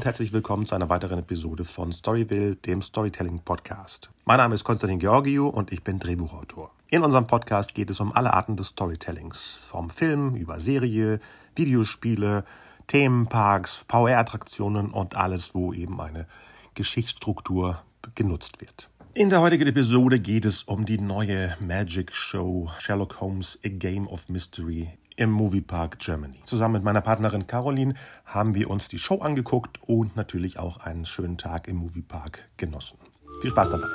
Und herzlich willkommen zu einer weiteren Episode von Storyville, dem Storytelling Podcast. Mein Name ist Konstantin Georgiou und ich bin Drehbuchautor. In unserem Podcast geht es um alle Arten des Storytellings, vom Film über Serie, Videospiele, Themenparks, VR-Attraktionen und alles, wo eben eine Geschichtsstruktur genutzt wird. In der heutigen Episode geht es um die neue Magic Show Sherlock Holmes A Game of Mystery im Moviepark Germany. Zusammen mit meiner Partnerin Caroline haben wir uns die Show angeguckt und natürlich auch einen schönen Tag im Moviepark genossen. Viel Spaß dabei.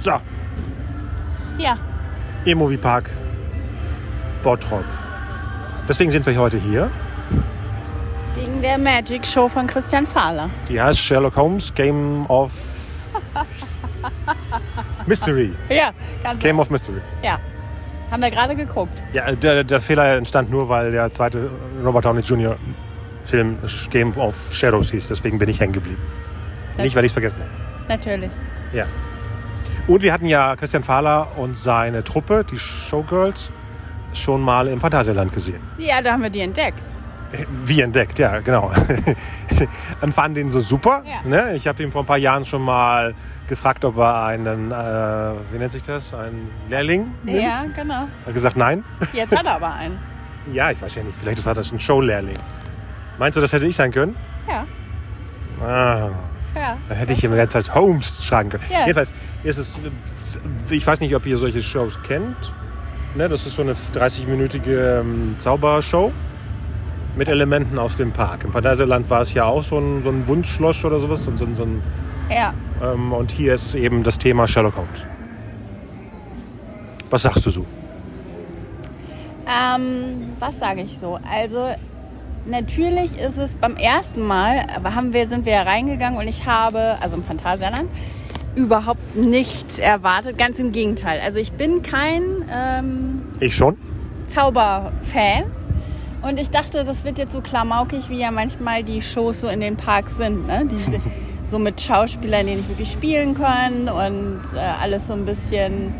So, Ja, im Moviepark Bottrop. Deswegen sind wir heute hier. wegen der Magic Show von Christian Fahler. Die heißt Sherlock Holmes Game of Mystery. Ja, ganz Game of Mystery. Ja, haben wir gerade geguckt. Ja, der, der Fehler entstand nur, weil der zweite Robert Downey Jr. Film Game of Shadows hieß. Deswegen bin ich hängen geblieben. Nicht, weil ich es vergessen habe. Natürlich. Ja. Und wir hatten ja Christian Fahler und seine Truppe, die Showgirls, schon mal im Phantasialand gesehen. Ja, da haben wir die entdeckt. Wie entdeckt, ja, genau. und fanden den so super. Ja. Ne? Ich habe ihn vor ein paar Jahren schon mal gefragt, ob er einen, äh, wie nennt sich das, einen Lehrling nimmt. Ja, genau. Er hat gesagt, nein. Jetzt hat er aber einen. Ja, ich weiß ja nicht, vielleicht war das ein Showlehrling. Meinst du, das hätte ich sein können? Ja, Ah, ja. dann hätte ich ihm die ganze Zeit Holmes schreiben können. Ja. Jedenfalls ist es, ich weiß nicht, ob ihr solche Shows kennt. Ne, das ist so eine 30-minütige ähm, Zaubershow mit Elementen aus dem Park. Im Phantasialand war es ja auch so ein, so ein Wunschschloss oder sowas. So, so, so ein, Ja, ähm, und hier ist eben das Thema Sherlock Holmes. Was sagst du so? ähm, was sage ich so? Also, natürlich ist es beim ersten Mal, aber haben wir, sind wir ja reingegangen und ich habe, also im Phantasialand, überhaupt nichts erwartet. Ganz im Gegenteil. Also, ich bin kein ähm, Ich schon? Zauberfan. Und ich dachte, das wird jetzt so klamaukig, wie ja manchmal die Shows so in den Parks sind. Ne? Diese, so mit Schauspielern, die nicht wirklich spielen können und äh, alles so ein bisschen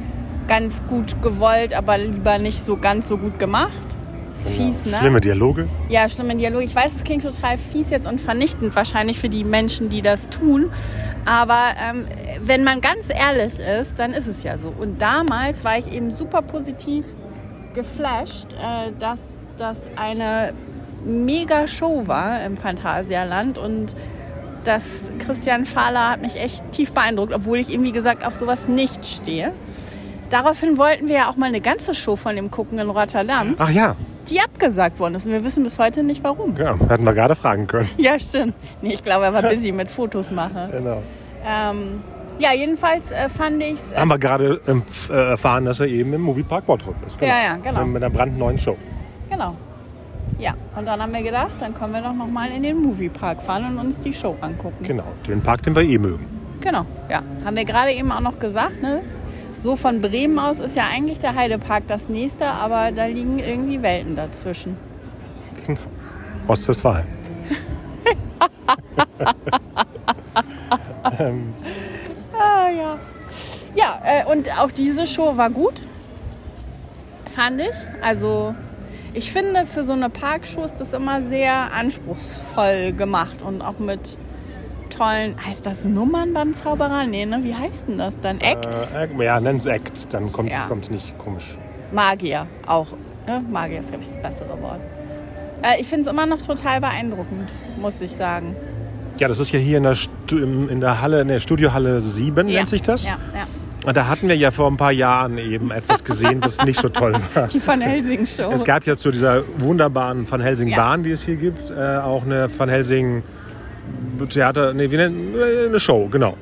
ganz gut gewollt, aber lieber nicht so ganz so gut gemacht. Ist fies, ne? Schlimme Dialoge. Ja, schlimme Dialog. Ich weiß, es klingt total fies jetzt und vernichtend wahrscheinlich für die Menschen, die das tun. Aber ähm, wenn man ganz ehrlich ist, dann ist es ja so. Und damals war ich eben super positiv geflasht, äh, dass das eine mega Show war im Phantasialand und das Christian Fahler hat mich echt tief beeindruckt, obwohl ich ihm, wie gesagt, auf sowas nicht stehe. Daraufhin wollten wir ja auch mal eine ganze Show von dem gucken in Rotterdam, Ach ja, die abgesagt worden ist. Und wir wissen bis heute nicht, warum. ja hätten wir gerade fragen können. Ja, stimmt. Nee, ich glaube, er war busy mit Fotos machen. Genau. Ähm, ja, jedenfalls äh, fand ich es. Haben wir gerade ähm, f- äh, erfahren, dass er eben im Moviepark Bottrop ist. Ja, ja, genau. Mit einer brandneuen Show. Genau. Ja, und dann haben wir gedacht, dann können wir doch noch mal in den Moviepark fahren und uns die Show angucken. Genau, den Park, den wir eh mögen. Genau, ja. Haben wir gerade eben auch noch gesagt, ne? So von Bremen aus ist ja eigentlich der Heidepark das nächste, aber da liegen irgendwie Welten dazwischen. Genau. Ostwestfalen. ähm, Ah, ja. Ja, äh, und auch diese Show war gut, fand ich. Also, ich finde, für so eine Parkshow ist das immer sehr anspruchsvoll gemacht und auch mit tollen, heißt das Nummern beim Zauberer? Nee, ne? Wie heißt denn das dann? Acts? äh, ja, nenn's Act, dann kommt Ja. es nicht komisch. Magier auch. Ne? Magier ist, glaube ich, das bessere Wort. Äh, ich finde es immer noch total beeindruckend, muss ich sagen. Ja, das ist ja hier in der, Stu in der Halle, in der Studiohalle 7 ja. nennt sich das. Ja, ja. Und da hatten wir ja vor ein paar Jahren eben etwas gesehen, was nicht so toll war. Die Van Helsing Show. Es gab ja zu dieser wunderbaren Van Helsing Ja. Bahn, die es hier gibt, äh, auch eine Van Helsing Theater, nee, wie nennt, äh, eine Show, genau.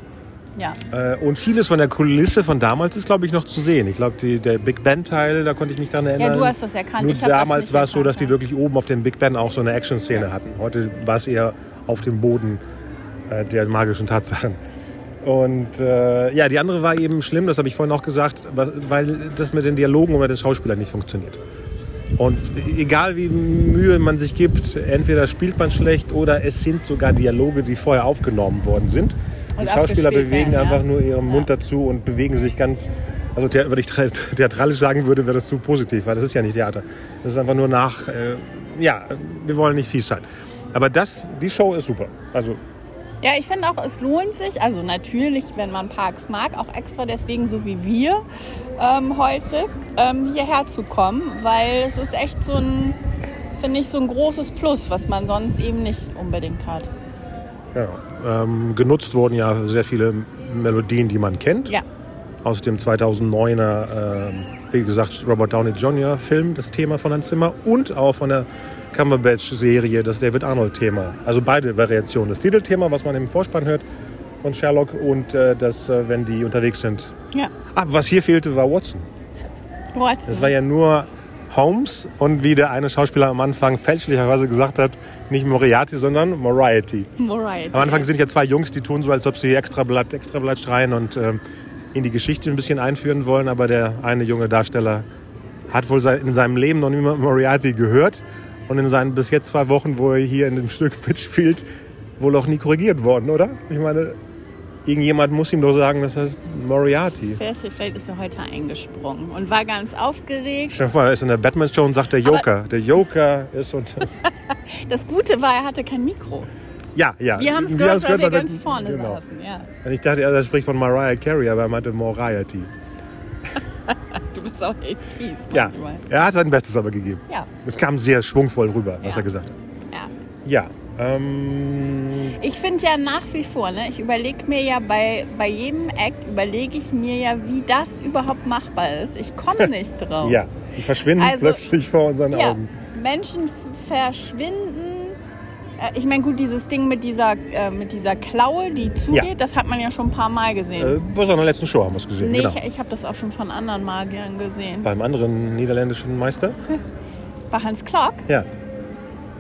ja. Äh, Und vieles von der Kulisse von damals ist, glaube ich, noch zu sehen. Ich glaube, der Big Ben-Teil, da konnte ich mich dran erinnern. ja, du hast das erkannt. Nur ich damals war es so, dass die ja. wirklich oben auf dem Big Ben auch so eine Action-Szene hatten. Heute war es eher auf dem Boden äh, der magischen Tatsachen. Und äh, ja, die andere war eben schlimm, das habe ich vorhin auch gesagt, weil das mit den Dialogen und mit den Schauspielern nicht funktioniert. Und egal wie Mühe man sich gibt, entweder spielt man schlecht oder es sind sogar Dialoge, die vorher aufgenommen worden sind. Und die Schauspieler bewegen werden, ja. einfach nur ihren Mund Ja. dazu und bewegen sich ganz Also wenn ich theatralisch sagen würde, wäre das zu positiv, weil das ist ja nicht Theater. Das ist einfach nur nach, äh, ja, wir wollen nicht fies sein. Aber das, die Show ist super. Also Ja, ich finde auch, es lohnt sich, also natürlich, wenn man Parks mag, auch extra deswegen, so wie wir ähm, heute, ähm, hierher zu kommen, weil es ist echt so ein, finde ich, so ein großes Plus, was man sonst eben nicht unbedingt hat. ja, ähm, genutzt wurden ja sehr viele Melodien, die man kennt. Ja, Aus dem 2009er, ähm, wie gesagt, Robert Downey Jr. Film, das Thema von Hans Zimmer. Und auch von der Cumberbatch-Serie, das David Arnold-Thema. Also beide Variationen. Das Titelthema, was man im Vorspann hört von Sherlock und äh, das, äh, wenn die unterwegs sind. ja. Ah, was hier fehlte, war Watson. Watson. Das war ja nur Holmes und wie der eine Schauspieler am Anfang fälschlicherweise gesagt hat, nicht Moriarty, sondern Moriarty. Moriarty. Am Anfang sind ja zwei Jungs, die tun so, als ob sie extra Blatt, extra Blatt schreien und ähm, in die Geschichte ein bisschen einführen wollen. Aber der eine junge Darsteller hat wohl in seinem Leben noch niemand Moriarty gehört. Und in seinen bis jetzt zwei Wochen, wo er hier in dem Stück mitspielt, wohl auch nie korrigiert worden, oder? Ich meine, irgendjemand muss ihm doch sagen, das heißt Moriarty. Vielleicht ist er heute eingesprungen und war ganz aufgeregt. Stell dir vor, er ist in der Batman-Show und sagt der Joker. Der Joker ist und. Das Gute war, er hatte kein Mikro. Ja, ja. Wir haben es gehört, weil wir ganz vorne genau. saßen. Ja. Und ich dachte, er spricht von Mariah Carey, aber er meinte Moriarty. Du bist auch echt fies Ja, manchmal. er hat sein Bestes aber gegeben. Ja. Es kam sehr schwungvoll rüber, was Ja. er gesagt hat. ja. Ja. Ähm, Ich finde ja nach wie vor, ne, ich überlege mir ja bei, bei jedem Act, überlege ich mir ja, wie das überhaupt machbar ist. Ich komme nicht drauf. ja, die verschwinden Also- plötzlich vor unseren Ja, Augen. Menschen verschwinden. Äh, Ich meine, gut, dieses Ding mit dieser, äh, mit dieser Klaue, die zugeht, Ja. das hat man ja schon ein paar Mal gesehen. Äh, bei seiner letzten Show haben wir es gesehen. nee, genau. ich, ich habe das auch schon von anderen Magiern gesehen. Beim anderen niederländischen Meister? Bei Hans Klock? Ja,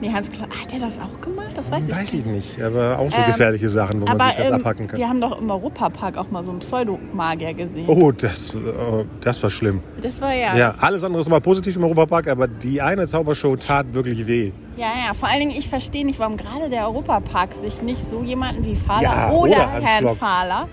Nee, Hans Klock, hat der das auch gemacht? Das weiß ich weiß nicht. ich nicht. Aber auch so Ähm, gefährliche Sachen, wo man Aber sich das ähm, abhacken kann. wir haben doch im Europapark auch mal so einen Pseudomagier gesehen. Oh, das, äh, das war schlimm. Das war ja, Ja, alles andere ist mal positiv im Europapark, aber die eine Zaubershow tat wirklich weh. ja, ja. Vor allen Dingen, ich verstehe nicht, warum gerade der Europapark sich nicht so jemanden wie Fahler Ja, oder, oder Herrn. Fahler,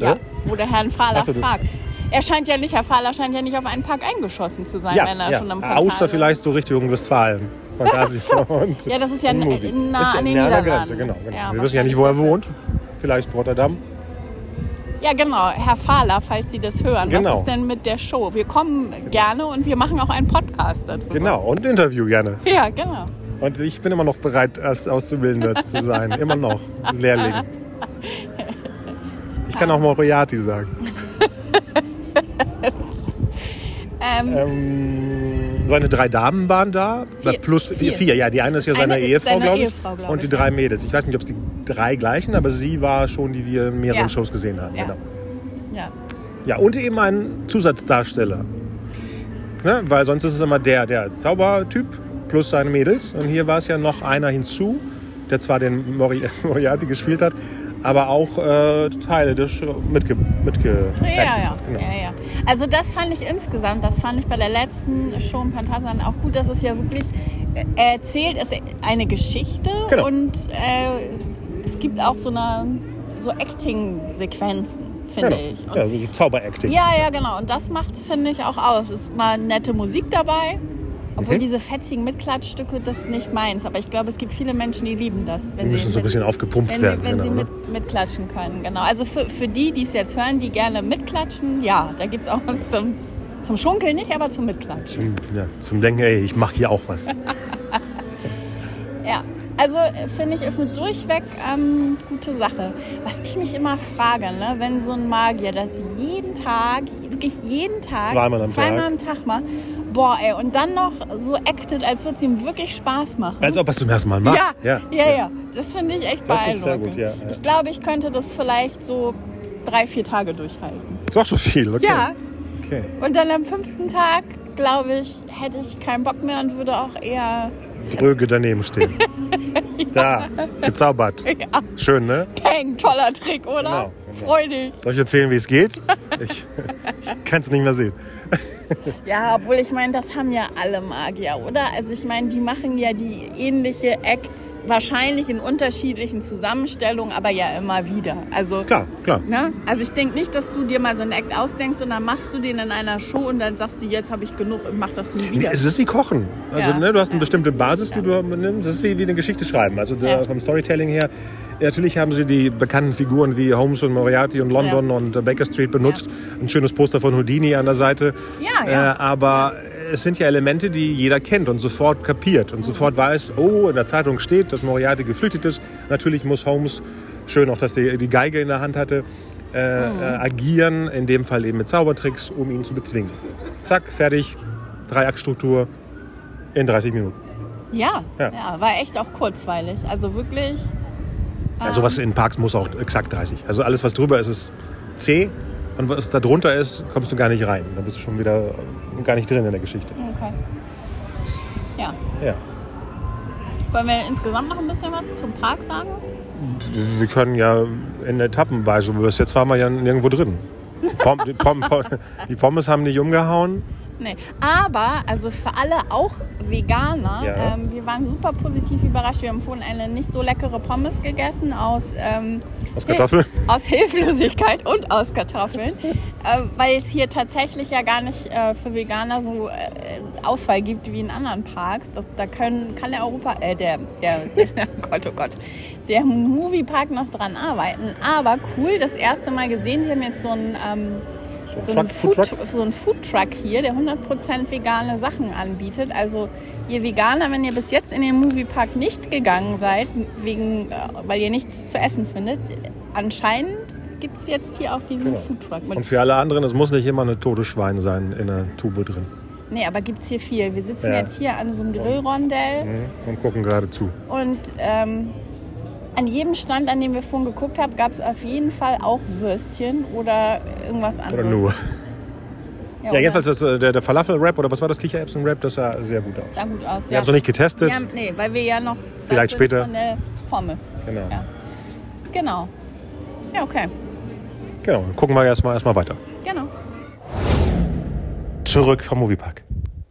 ja, oder Herrn Fahler so, fragt. Er scheint ja nicht, Herr Fahler scheint ja nicht auf einen Park eingeschossen zu sein, Ja, wenn er ja. schon im Portal außer vielleicht so Richtung Westfalen. Fantasieland. Ja, das ist ja Movie. nah an den nah. Grenze, genau. genau. Ja, Wir wissen ja nicht, wo er wohnt. Vielleicht Rotterdam. Ja, genau, Herr Fahler, falls Sie das hören. Genau. Was ist denn mit der Show? Wir kommen gerne und wir machen auch einen Podcast darüber. Genau, und Interview gerne. Ja, genau. Und ich bin immer noch bereit, als Auszubildender zu sein. Immer noch. Lehrling. Ich kann auch Moriarty sagen. Ähm, Ähm, seine drei Damen waren da. Vier. Plus vier. Vier. Ja, die eine ist ja Eine seine ist Ehefrau, glaube ich. Ehefrau, glaub und die drei Mädels. Ich weiß nicht, ob es die drei gleichen, aber sie war schon, die wir in mehreren Ja. Shows gesehen haben. Ja. Genau. ja. Ja, und eben ein Zusatzdarsteller. Ne? Weil sonst ist es immer der, der Zaubertyp plus seine Mädels. Und hier war es ja noch einer hinzu, der zwar den Mori Moriarty gespielt hat, aber auch äh, Teile Show mitge mitge Ja, ja, Genau. ja, ja. Also das fand ich insgesamt, das fand ich bei der letzten Show im Phantasialand auch gut, dass es ja wirklich, äh, er erzählt es eine Geschichte Genau. und äh, es gibt auch so eine so Acting-Sequenzen, finde Genau. ich. Und Ja, so Zauberacting. Ja, ja, genau. Und das macht es, finde ich, auch aus. Es ist mal nette Musik dabei. Obwohl Mhm. diese fetzigen Mitklatschstücke, das ist nicht meins. Aber ich glaube, es gibt viele Menschen, die lieben das. Wenn Die müssen so ein bisschen aufgepumpt wenn werden. Sie, wenn genau, sie ne? mit, mitklatschen können. Genau. Also für, für die, die es jetzt hören, die gerne mitklatschen, ja, da gibt es auch was zum, zum Schunkeln nicht, aber zum Mitklatschen. Zum, ja, zum Denken, ey, ich mache hier auch was. Ja. Also finde ich, ist eine durchweg ähm, gute Sache. Was ich mich immer frage, ne, wenn so ein Magier das jeden Tag, wirklich jeden Tag, Zweimal am zweimal Tag. am Tag macht, boah, ey, und dann noch so actet, als würde es ihm wirklich Spaß machen. Als ob er es zum ersten Mal macht. ja, ja, ja, Das finde ich echt Das ist sehr beeindruckend. gut, ja, ja. Ich glaube, ich könnte das vielleicht so drei, vier Tage durchhalten. Doch so viel, okay. Ja. Okay. Und dann am fünften Tag, glaube ich, hätte ich keinen Bock mehr und würde auch eher Dröge daneben stehen. Da, gezaubert. ja, Schön, ne? Peng, toller Trick, oder? Genau, genau. Freudig. Soll ich erzählen, wie es geht? Ich, ich kann es nicht mehr sehen. Ja, obwohl ich meine, das haben ja alle Magier, oder? Also ich meine, die machen ja die ähnliche Acts, wahrscheinlich in unterschiedlichen Zusammenstellungen, aber ja immer wieder. Also, Klar, klar. ne? Also ich denke nicht, dass du dir mal so einen Act ausdenkst und dann machst du den in einer Show und dann sagst du, jetzt habe ich genug und mach das nie wieder. Es ist wie Kochen. Also Ja. ne, du hast eine bestimmte Basis, die du nimmst. Es ist wie, wie eine Geschichte schreiben. Also Ja. vom Storytelling her. Natürlich haben sie die bekannten Figuren wie Holmes und Moriarty und London Ja. und äh, Baker Street benutzt. Ein schönes Poster von Houdini an der Seite. Ja, ja. Äh, aber es sind ja Elemente, die jeder kennt und sofort kapiert und Mhm. sofort weiß, oh, in der Zeitung steht, dass Moriarty geflüchtet ist. Natürlich muss Holmes, schön auch, dass die, die Geige in der Hand hatte, äh, Mhm. äh, agieren, in dem Fall eben mit Zaubertricks, um ihn zu bezwingen. Zack, fertig, Dreiaktstruktur in 30 Minuten. ja, Ja. ja, war echt auch kurzweilig. Also wirklich. Also was in Parks muss auch exakt 30. Also alles, was drüber ist, ist C und was da drunter ist, kommst du gar nicht rein. Da bist du schon wieder äh, gar nicht drin in der Geschichte. Okay. Ja. Ja. Wollen wir insgesamt noch ein bisschen was zum Park sagen? Wir können ja in Etappenweise, bis jetzt waren wir ja nirgendwo drin. Die Pommes haben nicht umgehauen. Nee. Aber, also für alle auch Veganer, Ja. ähm, wir waren super positiv überrascht. Wir haben vorhin eine nicht so leckere Pommes gegessen aus, ähm, Aus Kartoffeln? Aus Hilflosigkeit und aus Kartoffeln. äh, weil es hier tatsächlich ja gar nicht äh, für Veganer so äh, Auswahl gibt wie in anderen Parks. Das, da können, kann der Europa, äh, der, der, der, oh Gott, oh Gott, der Moviepark noch dran arbeiten. Aber cool, das erste Mal gesehen, sie haben jetzt so ein... Ähm, so ein, Food, Foodtruck? so ein Foodtruck hier, der 100% vegane Sachen anbietet. Also ihr Veganer, wenn ihr bis jetzt in den Moviepark nicht gegangen seid, wegen, äh, weil ihr nichts zu essen findet, anscheinend gibt es jetzt hier auch diesen Genau. Foodtruck. Und für alle anderen, es muss nicht immer eine tote Schwein sein in der Tube drin. nee, aber gibt es hier viel. Wir sitzen Ja. jetzt hier an so einem Grillrondell Mhm. Und gucken gerade zu. und ähm, an jedem Stand, an dem wir vorhin geguckt haben, gab es auf jeden Fall auch Würstchen oder irgendwas anderes. Oder nur. Ja, Ja, oder? jedenfalls das, äh, der, der Falafel-Rap oder was war das Kichererbsen-Rap, das sah sehr gut aus. sah gut aus. Wir haben es noch nicht getestet. Ja, nee, weil wir ja noch Vielleicht später. von der Pommes. Genau. Ja. Genau. Ja, okay. Genau, dann gucken wir erstmal erstmal weiter. Genau. Zurück vom Moviepark.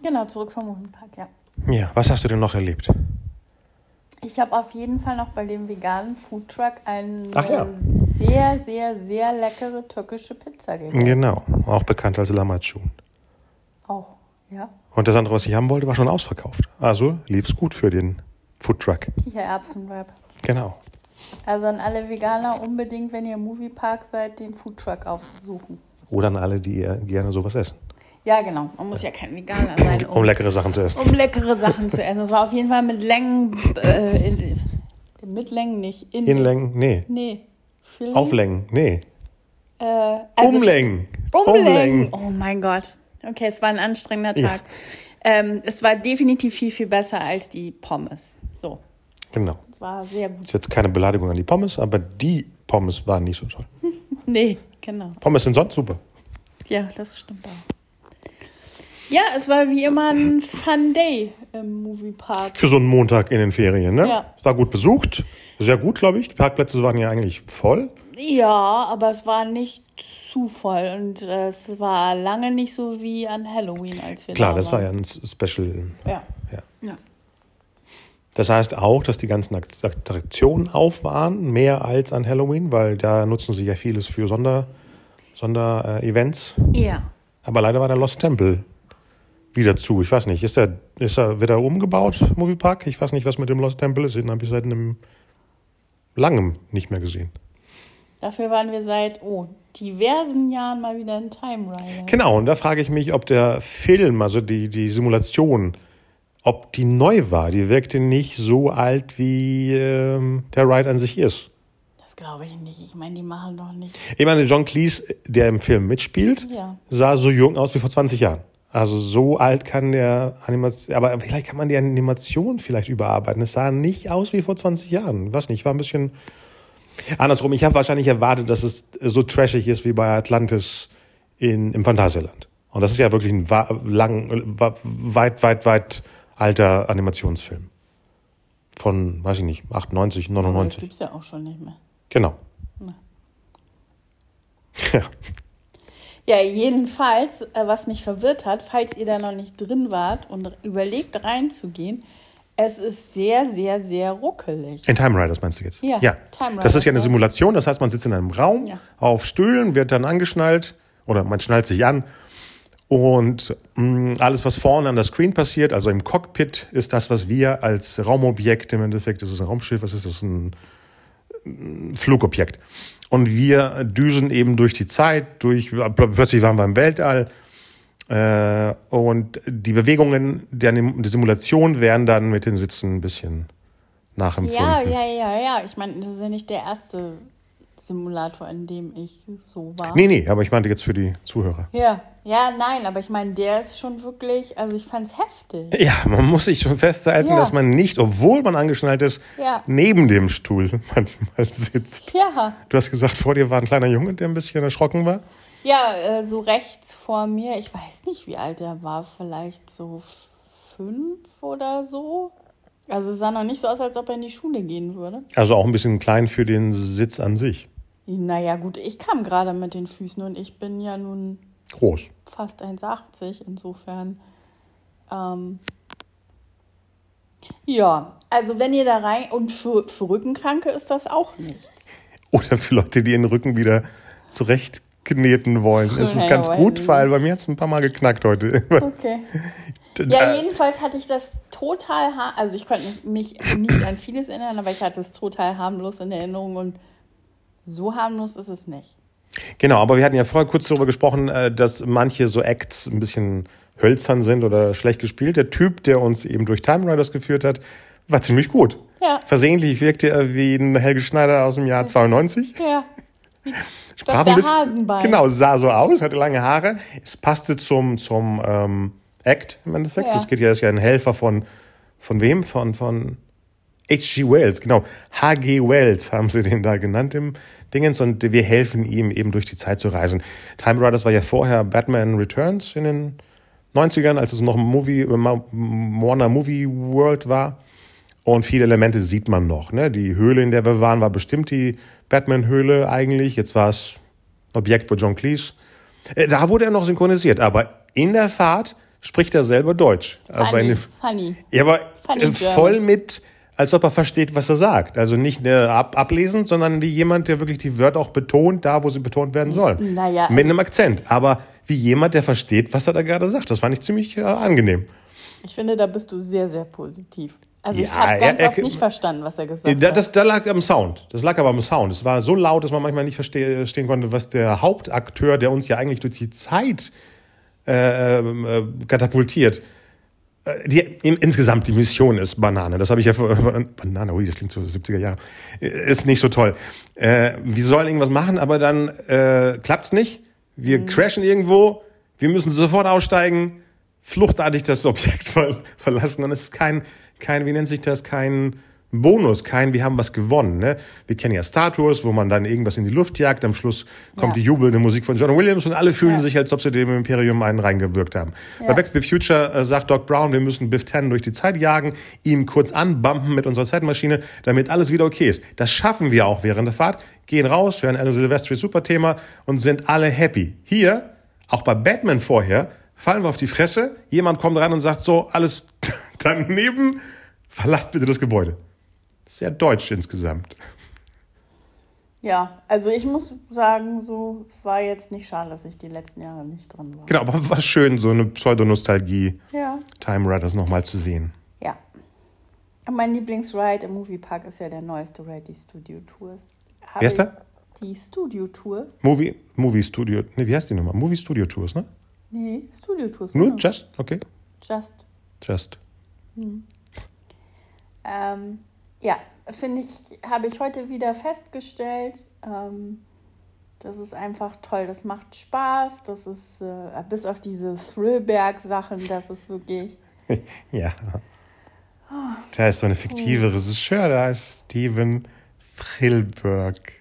Genau, zurück vom Moviepark, ja. Ja, was hast du denn noch erlebt? Ich habe auf jeden Fall noch bei dem veganen Foodtruck eine ja. sehr, sehr, sehr leckere türkische Pizza gegessen. Genau, auch bekannt als Lamacun. Auch, ja. Und das andere, was ich haben wollte, war schon ausverkauft. Also lief es gut für den Foodtruck. Kichererbsenwrap. Genau. Also an alle Veganer unbedingt, wenn ihr im Moviepark seid, den Foodtruck aufsuchen. Oder an alle, die gerne sowas essen. Ja, genau. Man muss ja kein Veganer sein, Um leckere Sachen zu essen. um leckere Sachen zu essen. Es war auf jeden Fall mit Längen, äh, in, mit Längen nicht. In, Inlängen? Nee. Nee. Filling? Auflängen? Nee. Äh, also Umlängen. Umlängen. Oh mein Gott. Okay, es war ein anstrengender Ja. Tag. Ähm, es war definitiv viel, viel besser als die Pommes. So, Genau. es war sehr gut. Ist jetzt keine Beleidigung an die Pommes, aber die Pommes waren nicht so toll. Nee, genau. Pommes sind sonst super. Ja, das stimmt auch. Ja, es war wie immer ein Fun Day im Moviepark. Für so einen Montag in den Ferien, ne? Ja. War gut besucht. Sehr gut, glaube ich. Die Parkplätze waren ja eigentlich voll. Ja, aber es war nicht zu voll und äh, es war lange nicht so wie an Halloween, als wir Klar, da das war waren. ja ein Special. Ja. Ja. ja. Das heißt auch, dass die ganzen Attraktionen auf waren, mehr als an Halloween, weil da nutzen sie ja vieles für Sonder, Sonder-Events. Ja. Aber leider war der Lost Temple wieder zu. Ich weiß nicht, ist der, ist er wieder umgebaut, Moviepark? Ich weiß nicht, was mit dem Lost Temple ist. Den habe ich seit einem langem nicht mehr gesehen. Dafür waren wir seit, oh, diversen Jahren mal wieder in Time Rider. Genau, und da frage ich mich, ob der Film, also die, die Simulation, ob die neu war. Die wirkte nicht so alt, wie ähm, der Ride an sich ist. Das glaube ich nicht. Ich meine, die machen doch nicht. Ich meine, John Cleese, der im Film mitspielt, Ja. sah so jung aus wie vor 20 Jahren. Also so alt kann der Animation, aber vielleicht kann man die Animation vielleicht überarbeiten. Es sah nicht aus wie vor 20 Jahren. Was nicht, war ein bisschen andersrum. Ich habe wahrscheinlich erwartet, dass es so trashig ist wie bei Atlantis in, im Phantasialand. Und das ist ja wirklich ein lang, weit, weit, weit alter Animationsfilm. Von, weiß ich nicht, 98, Aber das 99. gibt es ja auch schon nicht mehr. Genau. Na. Ja. Ja, jedenfalls, äh, was mich verwirrt hat, falls ihr da noch nicht drin wart und überlegt reinzugehen, es ist sehr, sehr, sehr ruckelig. In Time Riders meinst du jetzt? Ja, ja. Time das ist ja eine Riders. Simulation, das heißt, man sitzt in einem Raum Ja. auf Stühlen, wird dann angeschnallt oder man schnallt sich an und mh, alles, was vorne an der Screen passiert, also im Cockpit, ist das, was wir als Raumobjekt im Endeffekt, ist ein Raumschiff, was ist das? Ein, ein Flugobjekt. Und wir düsen eben durch die Zeit, durch, plötzlich waren wir im Weltall, äh, und die Bewegungen der, der Simulation werden dann mit den Sitzen ein bisschen nachempfunden. Ja, ja, ja, ja. Ich meine, das ist ja nicht der erste Simulator, in dem ich so war. Nee, nee, aber ich meinte jetzt für die Zuhörer. Ja, ja, nein, aber ich meine, der ist schon wirklich, also ich fand's heftig. Ja, man muss sich schon festhalten, Ja. dass man nicht, obwohl man angeschnallt ist, Ja. neben dem Stuhl manchmal sitzt. Ja, Du hast gesagt, vor dir war ein kleiner Junge, der ein bisschen erschrocken war. ja, äh, so rechts vor mir, ich weiß nicht, wie alt er war, vielleicht so fünf oder so. Also es sah noch nicht so aus, als ob er in die Schule gehen würde. Also auch ein bisschen klein für den Sitz an sich. Naja, gut, ich kam gerade mit den Füßen und ich bin ja nun Groß. fast 1,80. Insofern. Ähm, ja, also wenn ihr da rein. Und für, für Rückenkranke ist das auch nichts. Oder für Leute, die den Rücken wieder zurechtkneten wollen. Es ist ganz gut, weil bei mir hat es ein paar Mal geknackt heute. Okay. Ja, jedenfalls hatte ich das total. Also, ich konnte mich nicht an vieles erinnern, aber ich hatte es total harmlos in Erinnerung und so harmlos ist es nicht. Genau, aber wir hatten ja vorher kurz darüber gesprochen, äh, dass manche so Acts ein bisschen hölzern sind oder schlecht gespielt. Der Typ, der uns eben durch Time Riders geführt hat, war ziemlich gut. Ja. Versehentlich wirkte er wie ein Helge Schneider aus dem Jahr 92. Ja. Sprach bisschen- Hasenbein. Genau, sah so aus, hatte lange Haare. Es passte zum, zum ähm, Act im Endeffekt. Ja. Das geht ja, ist ja ein Helfer von, von wem? Von, von H.G. Wells, genau. H.G. Wells haben sie den da genannt im Dingens und wir helfen ihm eben durch die Zeit zu reisen. Time Riders war ja vorher Batman Returns in den 90ern, als es noch ein Movie, äh, Warner Movie World war. Und viele Elemente sieht man noch. Ne? Die Höhle, in der wir waren, war bestimmt die Batman-Höhle eigentlich. Jetzt war es Objekt für John Cleese. Äh, Da wurde er noch synchronisiert, aber in der Fahrt spricht er selber Deutsch. Aber Funny. in, funny. ja, aber Funny äh, voll mit, als ob er versteht, was er sagt. Also nicht äh, ab, ablesend, sondern wie jemand, der wirklich die Wörter auch betont, da wo sie betont werden sollen. Naja, Mit einem Akzent. Aber wie jemand, der versteht, was er da gerade sagt. Das fand ich ziemlich äh, angenehm. Ich finde, da bist du sehr, sehr positiv. Also ich Ja, habe ganz er- er- oft nicht verstanden, was er gesagt Da, hat. das, da lag am Sound. Das lag aber am Sound. Es war so laut, dass man manchmal nicht verste- verstehen konnte, was der Hauptakteur, der uns ja eigentlich durch die Zeit äh, ähm, äh, katapultiert, die, in, insgesamt die Mission ist Banane. Das habe ich ja vor, Banane, ui, das klingt so 70er Jahre. Äh, Ist nicht so toll. Äh, wir sollen irgendwas machen, aber dann äh, klappt's nicht. Wir crashen irgendwo. Wir müssen sofort aussteigen, fluchtartig das Objekt ver verlassen. Und es ist kein, kein, wie nennt sich das, kein Bonus, kein, wir haben was gewonnen. Ne? Wir kennen ja Star Tours, wo man dann irgendwas in die Luft jagt. Am Schluss kommt Ja. die jubelnde Musik von John Williams und alle fühlen Ja. sich, als ob sie dem Imperium einen reingewirkt haben. Bei Ja. Back to the Future äh, sagt Doc Brown, wir müssen Biff Tannen durch die Zeit jagen, ihn kurz anbumpen mit unserer Zeitmaschine, damit alles wieder okay ist. Das schaffen wir auch während der Fahrt, gehen raus, hören Alan Silvestri super Thema und sind alle happy. Hier, auch bei Batman vorher, fallen wir auf die Fresse, jemand kommt rein und sagt so, alles daneben, verlasst bitte das Gebäude. Sehr deutsch insgesamt. Ja, also ich muss sagen, so war jetzt nicht schade, dass ich die letzten Jahre nicht drin war. Genau, aber war schön, so eine Pseudonostalgie Ja. Time Riders nochmal zu sehen. Ja. Und mein Lieblingsride im Moviepark ist ja der neueste Ride, die Studio Tours. Hab Wer ist der? Die Studio Tours. Movie, Movie Studio, ne, wie heißt die nochmal? Movie Studio Tours, ne? Nee, Studio Tours. Nur genau. Just, okay, Just. Just. Ähm, ja, finde ich, habe ich heute wieder festgestellt. Ähm, das ist einfach toll. Das macht Spaß. Das ist, äh, bis auf diese Thrillberg-Sachen, das ist wirklich. Ja. Da ist so eine fiktive Regisseur, da ist Steven Frillberg.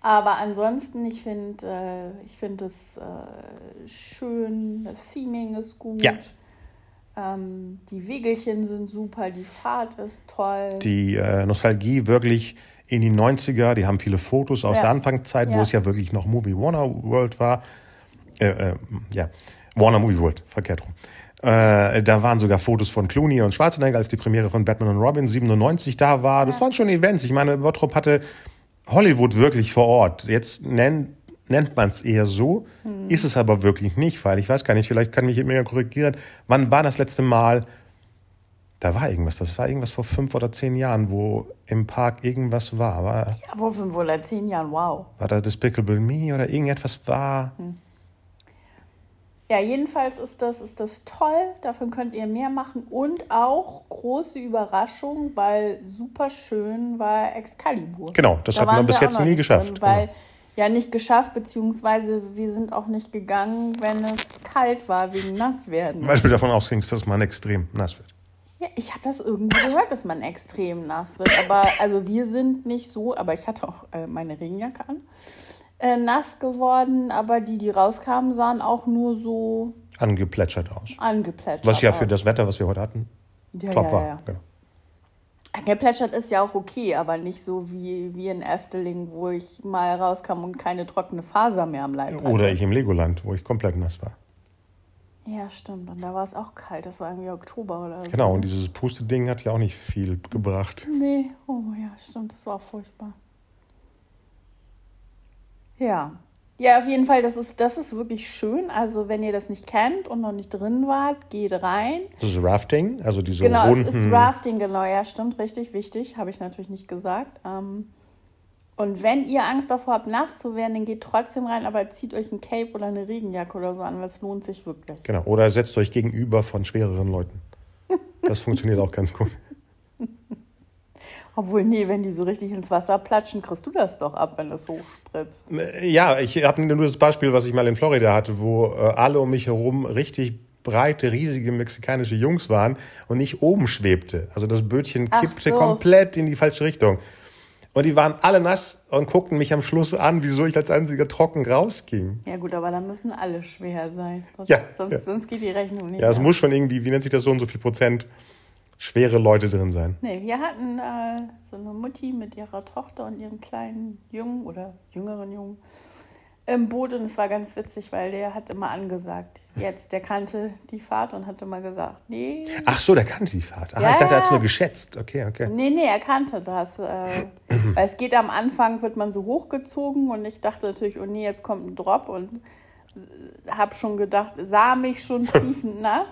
Aber ansonsten, ich finde äh, ich find es äh, schön, das Theming ist gut. Ja. Ähm, die Wegelchen sind super, die Fahrt ist toll. Die äh, Nostalgie wirklich in die 90er. Die haben viele Fotos aus Ja. der Anfangszeit, wo Ja. es ja wirklich noch Movie Warner World war. Äh, äh, ja, Warner Movie World, verkehrt rum. Äh, da waren sogar Fotos von Clooney und Schwarzenegger, als die Premiere von Batman und Robin 97 da war. Das waren schon Events. Ich meine, Bottrop hatte Hollywood wirklich vor Ort. Jetzt nennt, nennt man es eher so, ist es aber wirklich nicht, weil ich weiß gar nicht, vielleicht kann mich jemand ja korrigieren. Wann war das letzte Mal? Da war irgendwas. Das war irgendwas vor fünf oder zehn Jahren, wo im Park irgendwas war. War, Ja, vor fünf oder zehn Jahren, wow. war da Despicable Me oder irgendetwas war? Ja, jedenfalls ist das, ist das toll. Davon könnt ihr mehr machen. Und auch große Überraschung, weil super schön war Excalibur. Genau, das Da hat man waren bis wir jetzt nie geschafft, Drin, weil, genau. Ja, nicht geschafft, beziehungsweise wir sind auch nicht gegangen, wenn es kalt war, wegen Nasswerden. Weil du davon ausgingst, dass man extrem nass wird. Ja, ich habe das irgendwie gehört, dass man extrem nass wird. Aber also wir sind nicht so, aber ich hatte auch äh, meine Regenjacke an. Äh, nass geworden, aber die, die rauskamen, sahen auch nur so Angeplätschert aus. angeplätschert Was ja für das Wetter, was wir heute hatten, ja, top ja, war. Genau. Angeplätschert ist ja auch okay, aber nicht so wie, wie in Efteling, wo ich mal rauskam und keine trockene Faser mehr am Leib hatte. Oder ich im Legoland, wo ich komplett nass war. Ja, stimmt. Und da war es auch kalt. Das war irgendwie Oktober oder so. Genau, und dieses Puste-Ding hat ja auch nicht viel gebracht. Nee, oh ja, stimmt, das war auch furchtbar. Ja. Ja, auf jeden Fall, das ist, das ist wirklich schön. Also, wenn ihr das nicht kennt und noch nicht drin wart, geht rein. Das ist Rafting, also diese Genau, runden. es ist Rafting, genau, ja, stimmt, richtig, wichtig. Habe ich natürlich nicht gesagt. Ähm, und wenn ihr Angst davor habt, nass zu werden, dann geht trotzdem rein, aber zieht euch ein Cape oder eine Regenjacke oder so an, weil es lohnt sich wirklich. Genau, oder setzt euch gegenüber von schwereren Leuten. Das funktioniert auch ganz gut. Obwohl, nee, wenn die so richtig ins Wasser platschen, kriegst du das doch ab, wenn das hochspritzt. Ja, ich habe nur das Beispiel, was ich mal in Florida hatte, wo äh, alle um mich herum richtig breite, riesige mexikanische Jungs waren und ich oben schwebte. Also das Bötchen kippte so. komplett in die falsche Richtung. Und die waren alle nass und guckten mich am Schluss an, wieso ich als einziger trocken rausging. Ja gut, aber dann müssen alle schwer sein. Sonst, Ja, sonst, ja. sonst geht die Rechnung nicht. Ja, es muss schon irgendwie, wie nennt sich das so und so viel Prozent, schwere Leute drin sein. Nee, wir hatten äh, so eine Mutti mit ihrer Tochter und ihrem kleinen Jungen oder jüngeren Jungen im Boot und es war ganz witzig, weil der hat immer angesagt, jetzt, der kannte die Fahrt und hat immer gesagt, nee, Ach so, der kannte die Fahrt. Ah, Ja, ich dachte, er hat es nur geschätzt. Okay, okay. nee, nee, er kannte das. Äh, weil es geht am Anfang, wird man so hochgezogen und ich dachte natürlich, oh nee, jetzt kommt ein Drop und habe schon gedacht, sah mich schon triefend nass.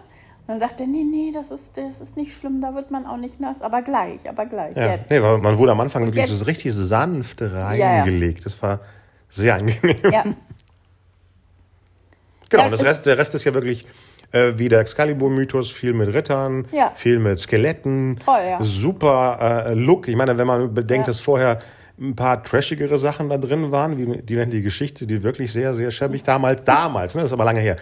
Dann sagt er, nee, nee, das ist, das ist nicht schlimm, da wird man auch nicht nass, aber gleich, aber gleich, Ja. jetzt. Nee, weil man wurde am Anfang wirklich jetzt- so richtig sanft ja. reingelegt. Das war sehr angenehm. Ja, Genau, Ja, und das es- Rest, der Rest ist ja wirklich äh, wie der Excalibur-Mythos, viel mit Rittern, Ja. viel mit Skeletten. Toll, ja. Super äh, Look. Ich meine, wenn man bedenkt, Ja. dass vorher ein paar trashigere Sachen da drin waren, wie die nennen die Geschichte, die wirklich sehr, sehr schäbig damals, damals, ne, das ist aber lange her,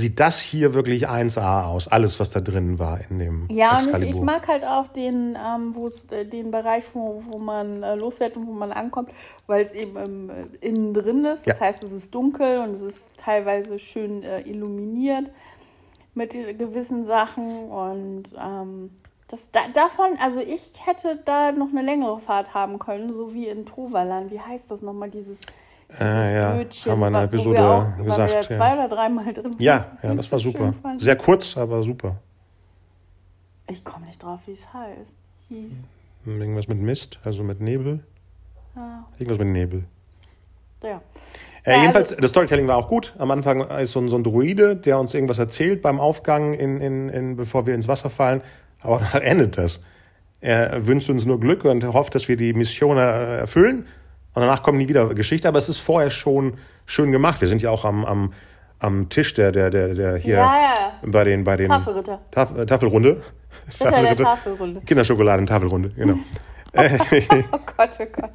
sieht das hier wirklich 1A aus. Alles, was da drin war in dem Ja, und ich, Excalibur. ich mag halt auch den, ähm, äh, den Bereich, wo, wo man äh, losfährt und wo man ankommt, weil es eben ähm, äh, innen drin ist. Das Ja. heißt, es ist dunkel und es ist teilweise schön äh, illuminiert mit gewissen Sachen. Und ähm, das, da, davon, also ich hätte da noch eine längere Fahrt haben können, so wie in Toverland. Wie heißt das nochmal, dieses, Äh, ja, Bötchen, haben wir in wo Episode wir auch, gesagt, wir ja. zwei oder dreimal drin. ja, ja, das war super. Sehr kurz, aber super. Ich komme nicht drauf, wie es heißt. Hieß. Irgendwas mit Mist, also mit Nebel. Ah, Irgendwas mit Nebel. ja. Äh, Ja, jedenfalls, also- das Storytelling war auch gut. Am Anfang ist so ein, so ein Druide, der uns irgendwas erzählt beim Aufgang, in, in, in, bevor wir ins Wasser fallen. Aber dann endet das. Er wünscht uns nur Glück und hofft, dass wir die Mission erfüllen. Und danach kommt nie wieder Geschichte. Aber es ist vorher schon schön gemacht. Wir sind ja auch am, am, am Tisch der, der, der, der hier Ja, ja. bei den, bei den Tafelritter. Taf äh, Tafelrunde. Ritter der Tafelrunde. Kinderschokoladen, Tafelrunde, genau. Oh Gott, oh Gott.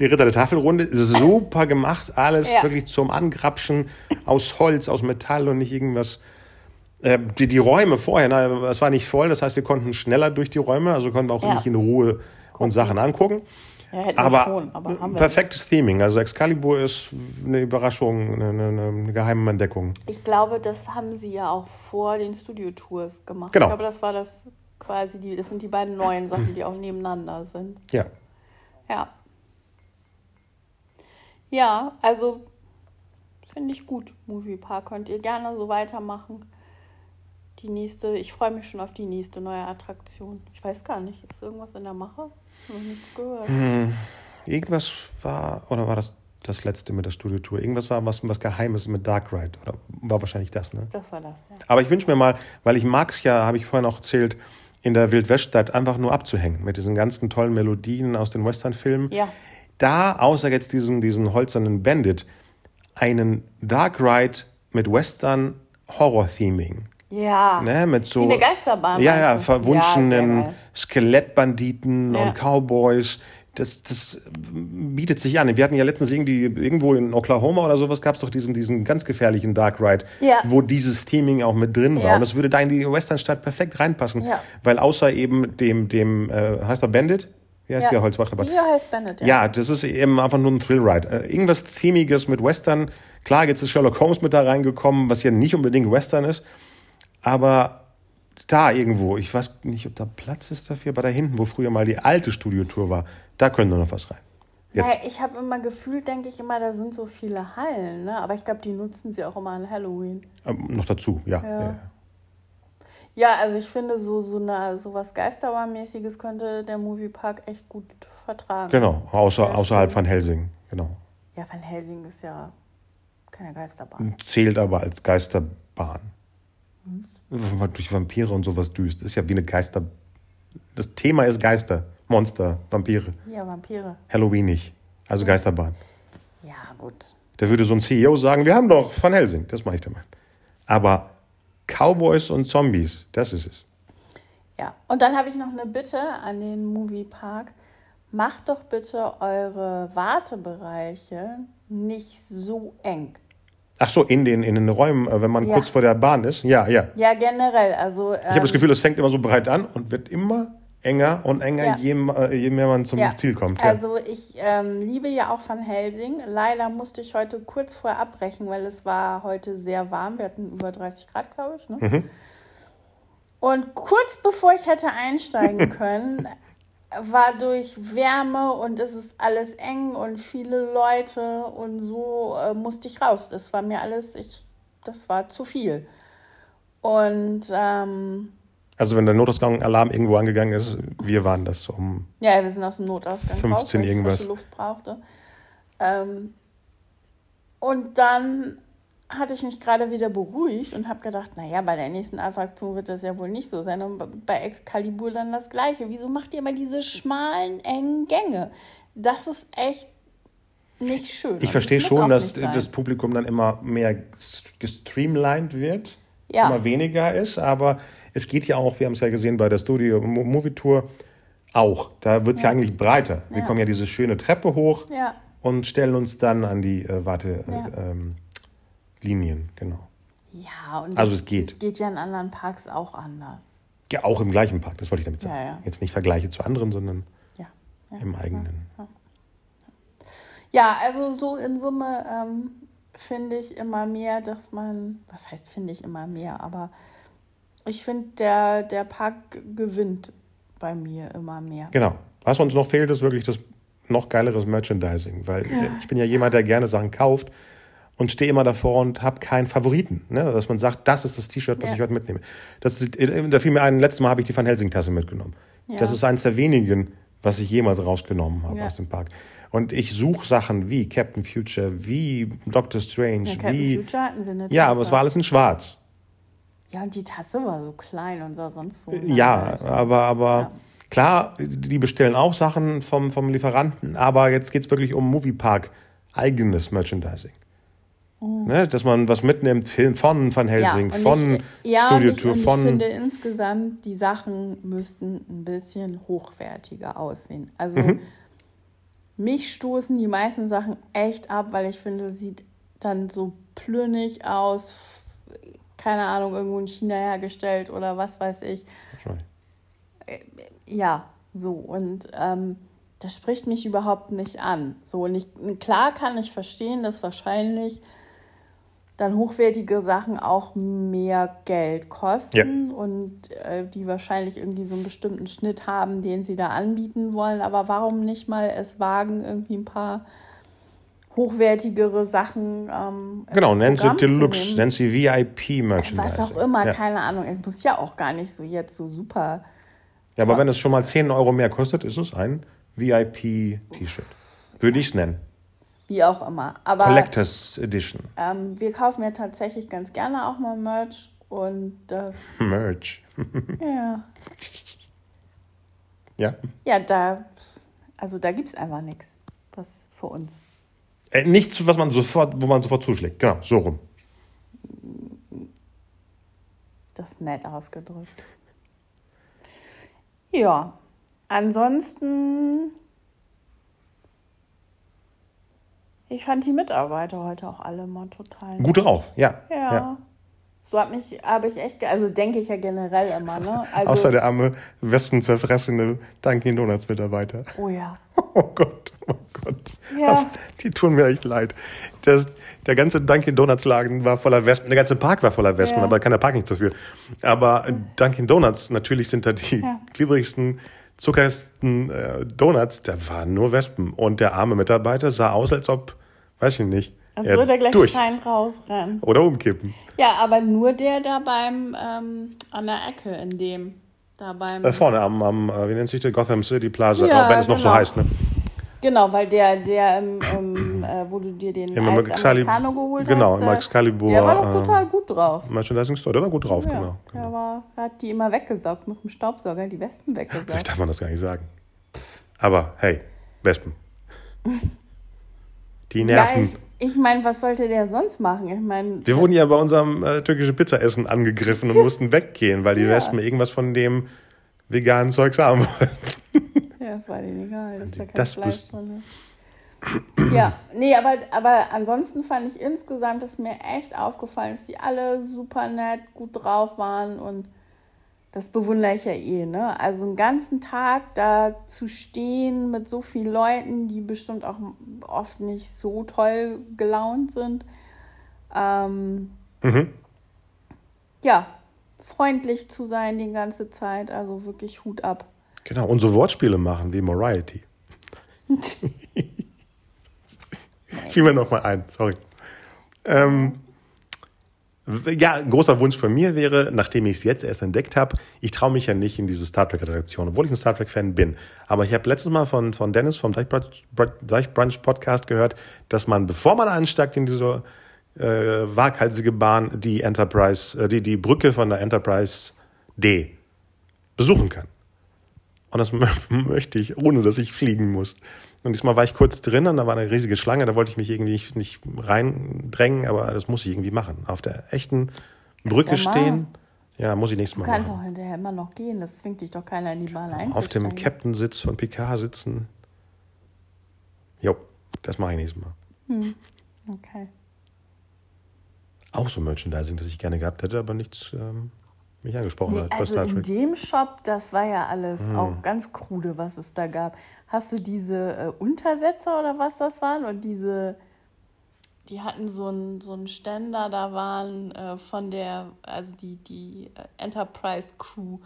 Die Ritter der Tafelrunde, super gemacht, alles Ja. wirklich zum Angrapschen aus Holz, aus Metall und nicht irgendwas. Äh, die, die Räume vorher, na, es war nicht voll, das heißt, wir konnten schneller durch die Räume, also konnten wir auch Ja. nicht in Ruhe uns Sachen angucken. Ja, hätten Aber, schon, aber haben wir perfektes Theming, also Excalibur ist eine Überraschung, eine, eine, eine geheime Entdeckung. nicht. Ich glaube, das haben sie ja auch vor den Studio-Tours gemacht. Genau. Ich glaube, das war das quasi die, das sind die beiden neuen Sachen, die auch nebeneinander sind. Ja. Ja. Ja, also finde ich gut. Moviepark könnt ihr gerne so weitermachen. Die nächste, ich freue mich schon auf die nächste neue Attraktion. Ich weiß gar nicht, ist irgendwas in der Mache? Noch nichts gehört. Hm, irgendwas war, oder war das das letzte mit der Studiotour? Irgendwas war was, was Geheimes mit Dark Ride, oder war wahrscheinlich das, ne? Das war das, ja. Aber ich wünsche mir mal, weil ich mag es ja, habe ich vorhin auch erzählt, in der Wildweststadt einfach nur abzuhängen mit diesen ganzen tollen Melodien aus den Westernfilmen. Ja. Da, außer jetzt diesen, diesen holzernen Bandit, einen Dark Ride mit Western Horror-Theming. Ja. Ne, mit so, Wie eine Geisterbahn. Ja, ja, verwunschenen Ja. Skelettbanditen Ja. und Cowboys. Das, das bietet sich an. Wir hatten ja letztens irgendwie irgendwo in Oklahoma oder sowas gab es doch diesen, diesen ganz gefährlichen Dark Ride, Ja. wo dieses Theming auch mit drin war. Und das würde da in die Westernstadt perfekt reinpassen. Weil außer eben dem, dem äh, heißt er Bandit? Wie heißt Ja. der Holzwachter? Die heißt Bennett, ja. Ja, das ist eben einfach nur ein Thrill-Ride. Äh, irgendwas Themiges mit Western. Klar, jetzt ist Sherlock Holmes mit da reingekommen, was ja nicht unbedingt Western ist. Aber da irgendwo, ich weiß nicht, ob da Platz ist dafür, aber da hinten, wo früher mal die alte Studiotour war, da könnte noch was rein. Jetzt, Naja, ich habe immer gefühlt, denke ich immer, da sind so viele Hallen, ne? Aber ich glaube, die nutzen sie auch immer an Halloween. ähm, noch dazu, ja. Ja. ja. Ja, also ich finde, so, so, eine, so was Geisterbahnmäßiges könnte der Moviepark echt gut vertragen. Genau, außer, außerhalb von Helsing. Genau. Ja, Van Helsing ist ja keine Geisterbahn. Zählt aber als Geisterbahn. Man durch Vampire und sowas düst. Ist ja wie eine Geister. Das Thema ist Geister, Monster, Vampire. Ja, Vampire. Halloween nicht. Also Geisterbahn. Ja, gut. Da würde so ein CEO sagen, wir haben doch Van Helsing, das mache ich damit. Aber Cowboys und Zombies, das ist es. Ja, und dann habe ich noch eine Bitte an den Moviepark. Macht doch bitte eure Wartebereiche nicht so eng. Ach so, in den, in den Räumen, äh, wenn man Ja. kurz vor der Bahn ist. Ja, ja. Ja, generell. Also, Ich habe das Gefühl, es fängt immer so breit an und wird immer enger und enger, Ja. je, äh, je mehr man zum Ja. Ziel kommt. Ja. Also ich ähm, liebe ja auch Van Helsing. Leider musste ich heute kurz vorher abbrechen, weil es war heute sehr warm. Wir hatten über 30 Grad, glaube ich. Ne? Mhm. Und kurz bevor ich hätte einsteigen können, war durch Wärme und es ist alles eng und viele Leute und so äh, musste ich raus. Das war mir alles, ich, das war zu viel. Und ähm, Also wenn der Notausgang-Alarm irgendwo angegangen ist, wir waren das um. Ja, wir sind aus dem Notausgang 15 raus, irgendwas. Luft brauchte. Ähm, und dann hatte ich mich gerade wieder beruhigt und habe gedacht, naja, bei der nächsten Attraktion wird das ja wohl nicht so sein. Und bei Excalibur dann das Gleiche. Wieso macht ihr immer diese schmalen, engen Gänge? Das ist echt nicht schön. Ich verstehe das schon, dass das Publikum dann immer mehr gestreamlined wird, Ja. immer weniger ist, aber es geht ja auch, wir haben es ja gesehen bei der Studio Mo- Movie Tour, auch. Da wird es ja. eigentlich breiter. Wir Ja. kommen ja diese schöne Treppe hoch Ja, und stellen uns dann an die äh, Wartelinien, Ja. ähm, Linien, genau. ja und Also das, es geht. geht ja in anderen Parks auch anders. Ja, auch im gleichen Park, das wollte ich damit sagen. Ja, ja. Jetzt nicht Vergleiche zu anderen, sondern Ja. ja. im eigenen. Ja, also so in Summe ähm, finde ich immer mehr, dass man, was heißt finde ich immer mehr, aber ich finde, der, der Park gewinnt bei mir immer mehr. Genau. Was uns noch fehlt, ist wirklich das noch geileres Merchandising, weil ich bin ja jemand, der gerne Sachen kauft und stehe immer davor und habe keinen Favoriten. Ne? Dass man sagt, das ist das T-Shirt, was Ja. ich heute mitnehme. Das ist, äh, da fiel mir ein, letztes Mal habe ich die Van Helsing-Tasse mitgenommen. Ja. Das ist eines der wenigen, was ich jemals rausgenommen habe Ja. aus dem Park. Und ich suche Sachen wie Captain Future, wie Doctor Strange, Ja, Captain wie. Future hatten sie eine Ja, Tasse. aber es war alles in schwarz. Ja, und die Tasse war so klein und sah sonst so. Ja, aber, aber Ja. klar, die bestellen auch Sachen vom, vom Lieferanten, aber jetzt geht es wirklich um Moviepark eigenes Merchandising. Ne, dass man was mitnimmt von Van Helsing, und von ich, ja, Studio und ich, von. Ich finde insgesamt, die Sachen müssten ein bisschen hochwertiger aussehen. Also Mhm. mich stoßen die meisten Sachen echt ab, weil ich finde, sieht dann so plünnig aus. Keine Ahnung, irgendwo in China hergestellt oder was weiß ich. Entschuldigung. Ja, so. Und ähm, das spricht mich überhaupt nicht an. So, und ich, klar kann ich verstehen, dass wahrscheinlich dann hochwertige Sachen auch mehr Geld kosten und äh, die wahrscheinlich irgendwie so einen bestimmten Schnitt haben, den sie da anbieten wollen. Aber warum nicht mal es wagen, irgendwie ein paar hochwertigere Sachen. Ähm, Genau, nennen sie Deluxe, nennen sie VIP-Merchandise. Was auch immer, Ja. keine Ahnung. Es muss ja auch gar nicht so jetzt so super. Ja, aber wenn es schon mal 10 Euro mehr kostet, ist es ein VIP-T-Shirt. Würde ich es nennen. Wie auch immer. Aber Collectors Edition. ähm, wir kaufen ja tatsächlich ganz gerne auch mal Merch. Und das, Merch. ja. Ja. Ja, da, also da gibt es einfach nichts, was für uns. Äh, nichts, was man sofort, wo man sofort zuschlägt. Genau, so rum. Das ist nett ausgedrückt. Ja, ansonsten. Ich fand die Mitarbeiter heute auch alle mal total. nett. Gut drauf, ja. Ja. So hat mich, habe ich echt, also denke ich ja generell immer, ne? Also, Außer der arme wespenzerfressene Dunkin' Donuts Mitarbeiter. oh ja. Oh Gott, oh Gott. Ja. Die tun mir echt leid. Das, der ganze Dunkin' Donuts Laden war voller Wespen. Der ganze Park war voller Wespen, Ja. aber kann der Park nicht dafür. Aber Dunkin' Donuts, natürlich sind da die Ja. glibberigsten, zuckersten äh, Donuts. Da waren nur Wespen. Und der arme Mitarbeiter sah aus, als ob, weiß ich nicht, Als er würde er gleich durch rein rausrennen. oder umkippen. Ja, aber nur der da beim, ähm, an der Ecke in dem, da beim. Äh, vorne am, am äh, wie nennt sich der, Gotham City Plaza, Ja, äh, wenn es noch so genau. heißt. Ne? Genau, weil der, der im, im, äh, wo du dir den Im Eis Americano geholt genau, hast. im Excalibur, Der war doch äh, total gut drauf. Merchandising Store, der war gut drauf, Ja, genau. der war, der hat die immer weggesaugt mit dem Staubsauger, die Wespen Vielleicht weggesaugt. darf man das gar nicht sagen. Aber hey, Wespen. Die Ja, nerven. ich, ich meine, was sollte der sonst machen? Ich meine, Wir wurden ja bei unserem äh, türkischen Pizzaessen angegriffen und mussten weggehen, weil die Ja. Wespen irgendwas von dem veganen Zeugs haben wollten. ja, das war denen egal, dass da kein das Fleisch drin ist. Ja, nee, aber, aber ansonsten fand ich insgesamt, ist mir echt aufgefallen, dass die alle super nett, gut drauf waren und das bewundere ich ja eh, ne? Also einen ganzen Tag da zu stehen mit so vielen Leuten, die bestimmt auch oft nicht so toll gelaunt sind. Ähm, Mhm. ja, freundlich zu sein die ganze Zeit, also wirklich Hut ab. Genau, und so Wortspiele machen wie Moriarty. Fiel mir noch mal ein, sorry. Ähm, ja, ein großer Wunsch von mir wäre, nachdem ich es jetzt erst entdeckt habe, ich traue mich ja nicht in diese Star Trek-Attraktion, obwohl ich ein Star Trek-Fan bin. Aber ich habe letztes Mal von, von Dennis vom Deichbrunch, Deichbrunch Podcast gehört, dass man, bevor man einsteigt in diese äh, waghalsige Bahn, die Enterprise, äh, die, die Brücke von der Enterprise D besuchen kann. Und das mö- möchte ich, ohne dass ich fliegen muss. Und diesmal war ich kurz drin und da war eine riesige Schlange, da wollte ich mich irgendwie nicht, nicht reindrängen, aber das muss ich irgendwie machen. Auf der echten Brücke stehen, ja, muss ich nächstes Mal Du kannst machen. auch hinterher immer noch gehen, das zwingt dich doch keiner in die Bahn einzusteigen. Auf dem Captain-Sitz von Picard sitzen. Jo, das mache ich nächstes Mal. Okay. Auch so Merchandising, das ich gerne gehabt hätte, aber nichts ähm, mich angesprochen Nee, hat. also in dem Shop, das war ja alles Hm. auch ganz krude, was es da gab. Hast du diese äh, Untersetzer oder was das waren? Und diese, die hatten so einen so einen Ständer, da waren äh, von der, also die, die äh, Enterprise Crew,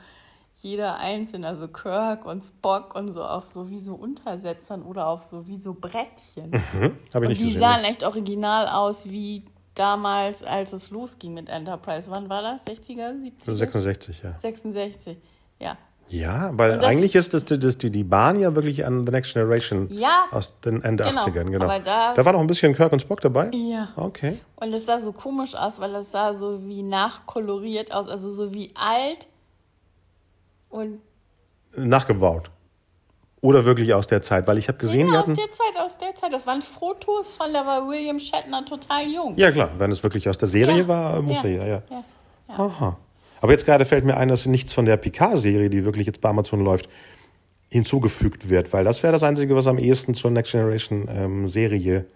jeder einzeln, also Kirk und Spock und so auf so wie so Untersetzern oder auf so wie so Brettchen. Hm? Ich Und die gesehen. sahen echt original aus wie damals, als es losging mit Enterprise. Wann war das? 60er, 70er? 66, ja. 66, ja. Ja, weil eigentlich ist das, das die, die Bahn ja wirklich an The Next Generation Ja. aus den Ende Genau, 80ern, genau. aber da- war noch ein bisschen Kirk und Spock dabei? Ja. Okay. Und es sah so komisch aus, weil es sah so wie nachkoloriert aus, also so wie alt. Und Nachgebaut. Oder wirklich aus der Zeit, weil ich habe gesehen, ja, aus hatten. der Zeit, aus der Zeit. Das waren Fotos von, da war William Shatner total jung. Ja, klar, wenn es wirklich aus der Serie Ja, war, muss ja, er ja, ja. Aha. Aber jetzt gerade fällt mir ein, dass nichts von der Picard-Serie, die wirklich jetzt bei Amazon läuft, hinzugefügt wird, weil das wäre das Einzige, was am ehesten zur Next Generation-Serie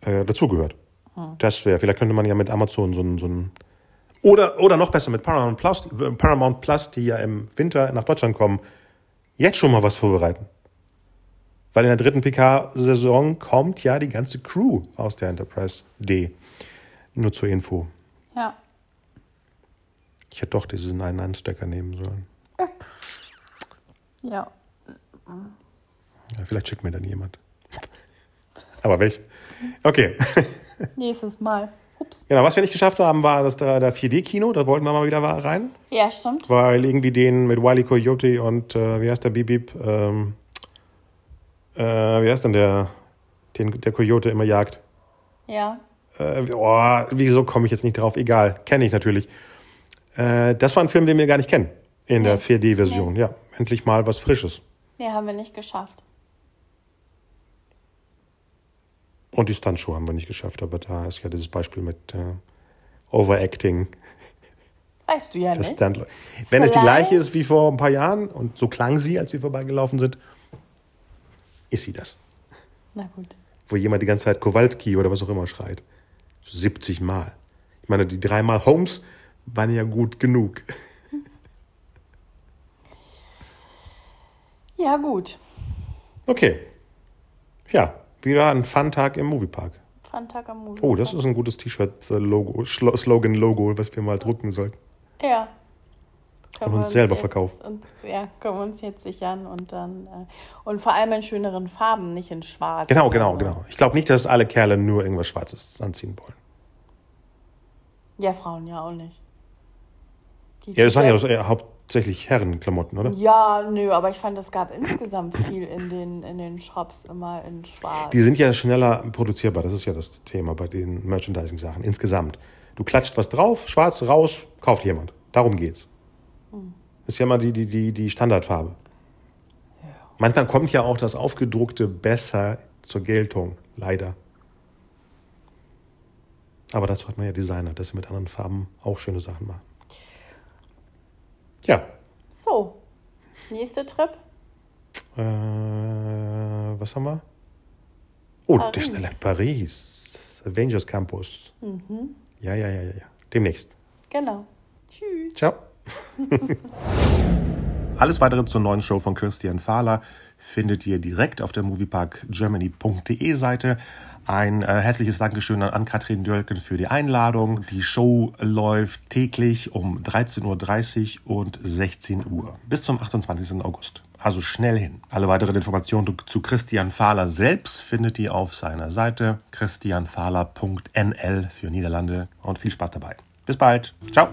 äh, dazugehört. Hm. Das wäre, vielleicht könnte man ja mit Amazon so ein, so ein oder, oder noch besser mit Paramount Plus, äh, Paramount Plus, die ja im Winter nach Deutschland kommen, jetzt schon mal was vorbereiten. Weil in der dritten PK-Saison kommt ja die ganze Crew aus der Enterprise D. Nur zur Info. Ja. Ich hätte doch diesen einen Anstecker nehmen sollen. Ja. Ja, vielleicht schickt mir dann jemand. Aber welche? Okay. Nächstes Mal. Ups. Genau, was wir nicht geschafft haben, war das der, der 4D-Kino. Da wollten wir mal wieder rein. Ja, stimmt. Weil irgendwie den mit Wiley Coyote und äh, wie heißt der Bip? Ähm, äh, wie heißt denn der, den der Coyote immer jagt? Ja. Äh, oh, wieso komme ich jetzt nicht drauf? Egal, kenne ich natürlich. Äh, das war ein Film, den wir gar nicht kennen. In nee. der 4D-Version. Nee. Ja, endlich mal was Frisches. Nee, haben wir nicht geschafft. Und die Stuntshow haben wir nicht geschafft, aber da ist ja dieses Beispiel mit äh, Overacting. Weißt du ja nicht. Stunt Wenn Vielleicht. es die gleiche ist wie vor ein paar Jahren und so klang sie, als wir vorbeigelaufen sind, ist sie das. Na gut. Wo jemand die ganze Zeit Kowalski oder was auch immer schreit. 70 Mal. Ich meine, die dreimal Holmes waren ja gut genug. Ja, gut. Okay. Ja, wieder ein Fun-Tag im Moviepark. Fun-Tag am Moviepark. Oh, das ist ein gutes T-Shirt-Logo, Slogan-Logo, was wir mal drucken sollten. Ja. und uns, selber verkaufen. Und, ja, können wir uns jetzt sichern und dann. Äh, und vor allem in schöneren Farben, nicht in schwarz. Genau, genau, genau. Ich glaube nicht, dass alle Kerle nur irgendwas Schwarzes anziehen wollen. Ja, Frauen ja auch nicht. Die ja, das waren ja Haupt, hauptsächlich Herrenklamotten, oder? Ja, nö, aber ich fand, es gab insgesamt viel in den, in den Shops immer in schwarz. Die sind ja schneller produzierbar, das ist ja das Thema bei den Merchandising-Sachen insgesamt. Du klatscht was drauf, schwarz raus, kauft jemand. Darum geht's. Hm. Ist ja mal die, die, die, die Standardfarbe. Ja. Manchmal kommt ja auch das Aufgedruckte besser zur Geltung, leider. Aber dazu hat man ja Designer, dass sie mit anderen Farben auch schöne Sachen machen. Ja. So, nächster Trip. Äh, was haben wir? Oh, Paris. Disneyland Paris. Avengers Campus. Mhm. Ja, ja, ja, ja, ja. Demnächst. Genau. Tschüss. Ciao. Alles weitere zur neuen Show von Christian Fahler findet ihr direkt auf der movieparkgermany.de Seite. Ein äh, herzliches Dankeschön an Ann-Kathrin Dölken für die Einladung. Die Show läuft täglich um 13.30 Uhr und 16 Uhr bis zum 28. August. Also schnell hin. Alle weiteren Informationen zu Christian Fahler selbst findet ihr auf seiner Seite christianfahler.nl für Niederlande und viel Spaß dabei. Bis bald. Ciao.